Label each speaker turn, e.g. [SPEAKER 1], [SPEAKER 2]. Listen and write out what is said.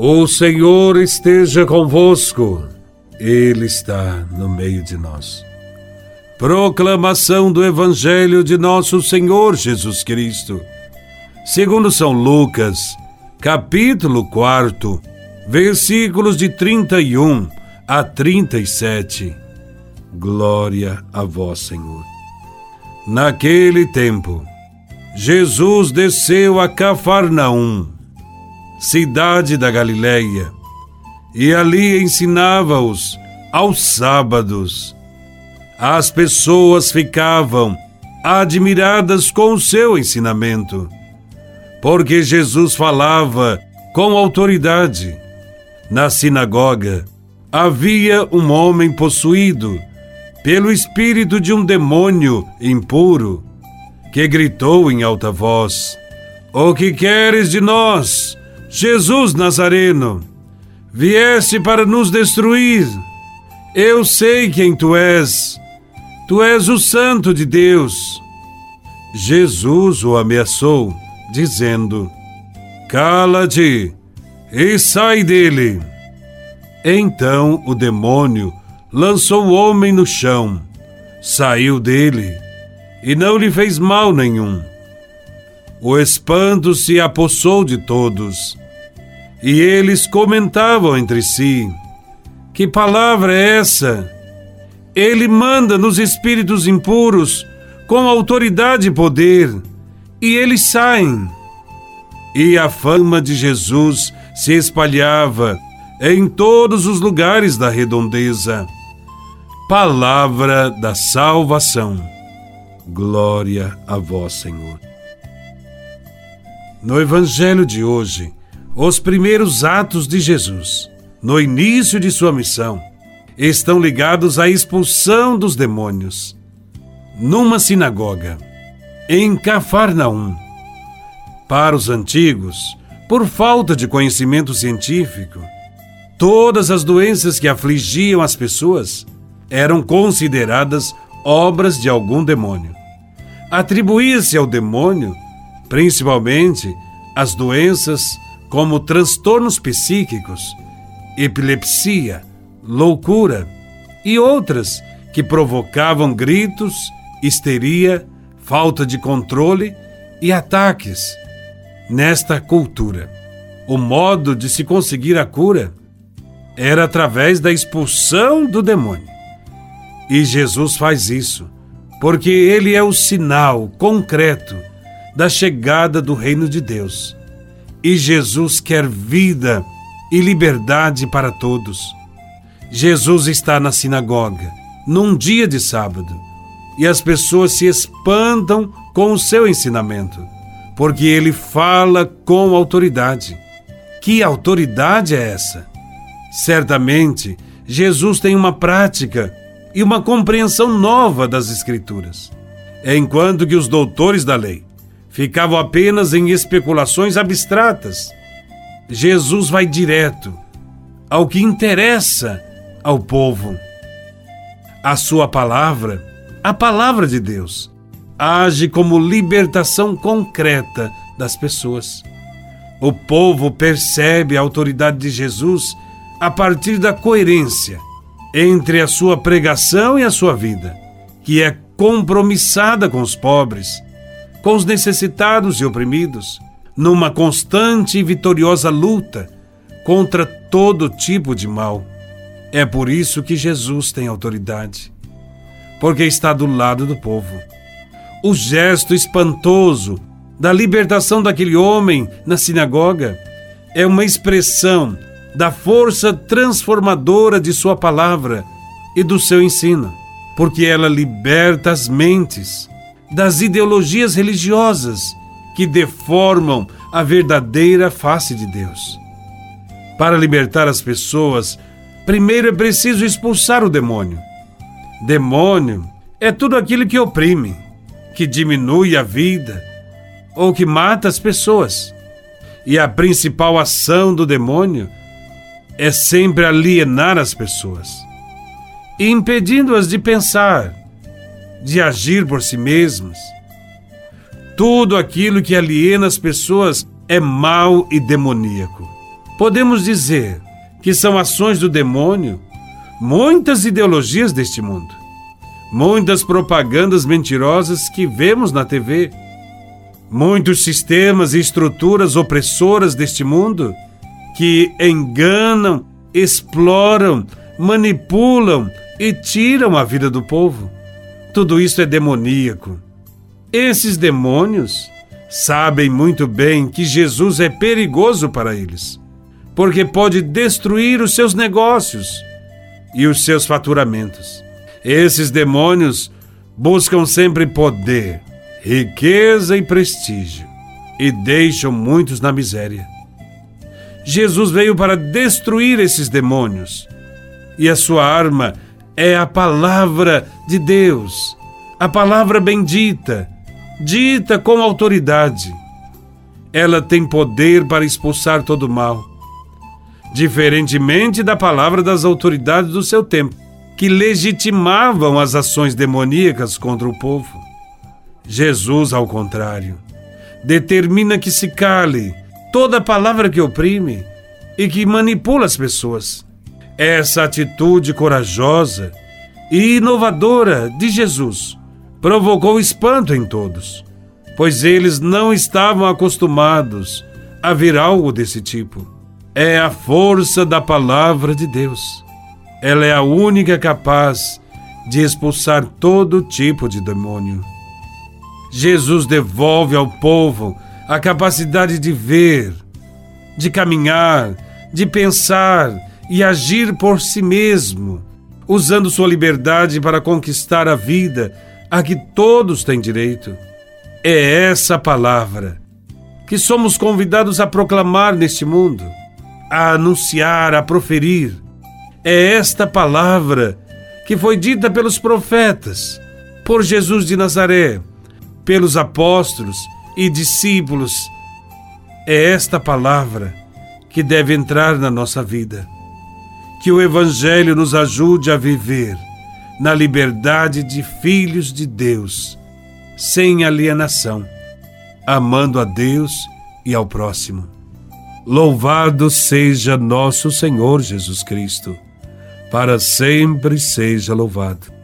[SPEAKER 1] O Senhor esteja convosco, Ele está no meio de nós. Proclamação do Evangelho de Nosso Senhor Jesus Cristo, segundo São Lucas, capítulo 4, versículos de 31 a 37. Glória a Vós, Senhor. Naquele tempo, Jesus desceu a Cafarnaum, cidade da Galileia, e ali ensinava-os aos sábados. As pessoas ficavam admiradas com o seu ensinamento, porque Jesus falava com autoridade. Na sinagoga havia um homem possuído pelo espírito de um demônio impuro que gritou em alta voz: O que queres de nós, Jesus Nazareno? Vieste para nos destruir. Eu sei quem tu és. Tu és o Santo de Deus. Jesus o ameaçou, dizendo: Cala-te e sai dele. Então o demônio lançou o homem no chão, saiu dele e não lhe fez mal nenhum. O espanto se apossou de todos, e eles comentavam entre si: Que palavra é essa? Ele manda nos espíritos impuros com autoridade e poder, e eles saem. E a fama de Jesus se espalhava em todos os lugares da redondeza. Palavra da salvação. Glória a vós, Senhor. No Evangelho de hoje, os primeiros atos de Jesus, no início de sua missão, estão ligados à expulsão dos demônios. Numa sinagoga, em Cafarnaum. Para os antigos, por falta de conhecimento científico, todas as doenças que afligiam as pessoas eram consideradas obras de algum demônio atribuía-se ao demônio, principalmente as doenças como transtornos psíquicos, epilepsia, loucura e outras que provocavam gritos, histeria, falta de controle e ataques. Nesta cultura, o modo de se conseguir a cura era através da expulsão do demônio. E Jesus faz isso porque ele é o sinal concreto da chegada do reino de Deus. E Jesus quer vida e liberdade para todos. Jesus está na sinagoga, num dia de sábado, e as pessoas se espantam com o seu ensinamento, porque ele fala com autoridade. Que autoridade é essa? Certamente, Jesus tem uma prática e uma compreensão nova das Escrituras. Enquanto que os doutores da lei ficavam apenas em especulações abstratas, Jesus vai direto ao que interessa ao povo. A sua palavra, a palavra de Deus, age como libertação concreta das pessoas. O povo percebe a autoridade de Jesus a partir da coerência entre a sua pregação e a sua vida, que é compromissada com os pobres, com os necessitados e oprimidos, numa constante e vitoriosa luta contra todo tipo de mal. É por isso que Jesus tem autoridade, porque está do lado do povo. O gesto espantoso da libertação daquele homem na sinagoga é uma expressão da força transformadora de Sua palavra e do seu ensino, porque ela liberta as mentes das ideologias religiosas que deformam a verdadeira face de Deus. Para libertar as pessoas, primeiro é preciso expulsar o demônio. Demônio é tudo aquilo que oprime, que diminui a vida ou que mata as pessoas. E a principal ação do demônio é sempre alienar as pessoas, impedindo-as de pensar, de agir por si mesmas. Tudo aquilo que aliena as pessoas é mau e demoníaco. podemos dizer que são ações do demônio muitas ideologias deste mundo, muitas propagandas mentirosas que vemos na TV, muitos sistemas e estruturas opressoras deste mundo que enganam, exploram, manipulam e tiram a vida do povo. Tudo isso é demoníaco. Esses demônios sabem muito bem que Jesus é perigoso para eles, porque pode destruir os seus negócios e os seus faturamentos. Esses demônios buscam sempre poder, riqueza e prestígio e deixam muitos na miséria. Jesus veio para destruir esses demônios e a sua arma é a palavra de Deus, a palavra bendita, dita com autoridade. Ela tem poder para expulsar todo o mal, diferentemente da palavra das autoridades do seu tempo, que legitimavam as ações demoníacas contra o povo. Jesus, ao contrário, determina que se cale toda palavra que oprime e que manipula as pessoas. Essa atitude corajosa e inovadora de Jesus provocou espanto em todos, pois eles não estavam acostumados a ver algo desse tipo. É a força da palavra de Deus. Ela é a única capaz de expulsar todo tipo de demônio. Jesus devolve ao povo a capacidade de ver, de caminhar, de pensar e agir por si mesmo, usando sua liberdade para conquistar a vida a que todos têm direito. É essa palavra que somos convidados a proclamar neste mundo, a anunciar, a proferir. É esta palavra que foi dita pelos profetas, por Jesus de Nazaré, pelos apóstolos e discípulos. É esta palavra que deve entrar na nossa vida que o Evangelho nos ajude a viver na liberdade de filhos de Deus, sem alienação, amando a Deus e ao próximo. Louvado seja nosso Senhor Jesus Cristo, para sempre seja louvado.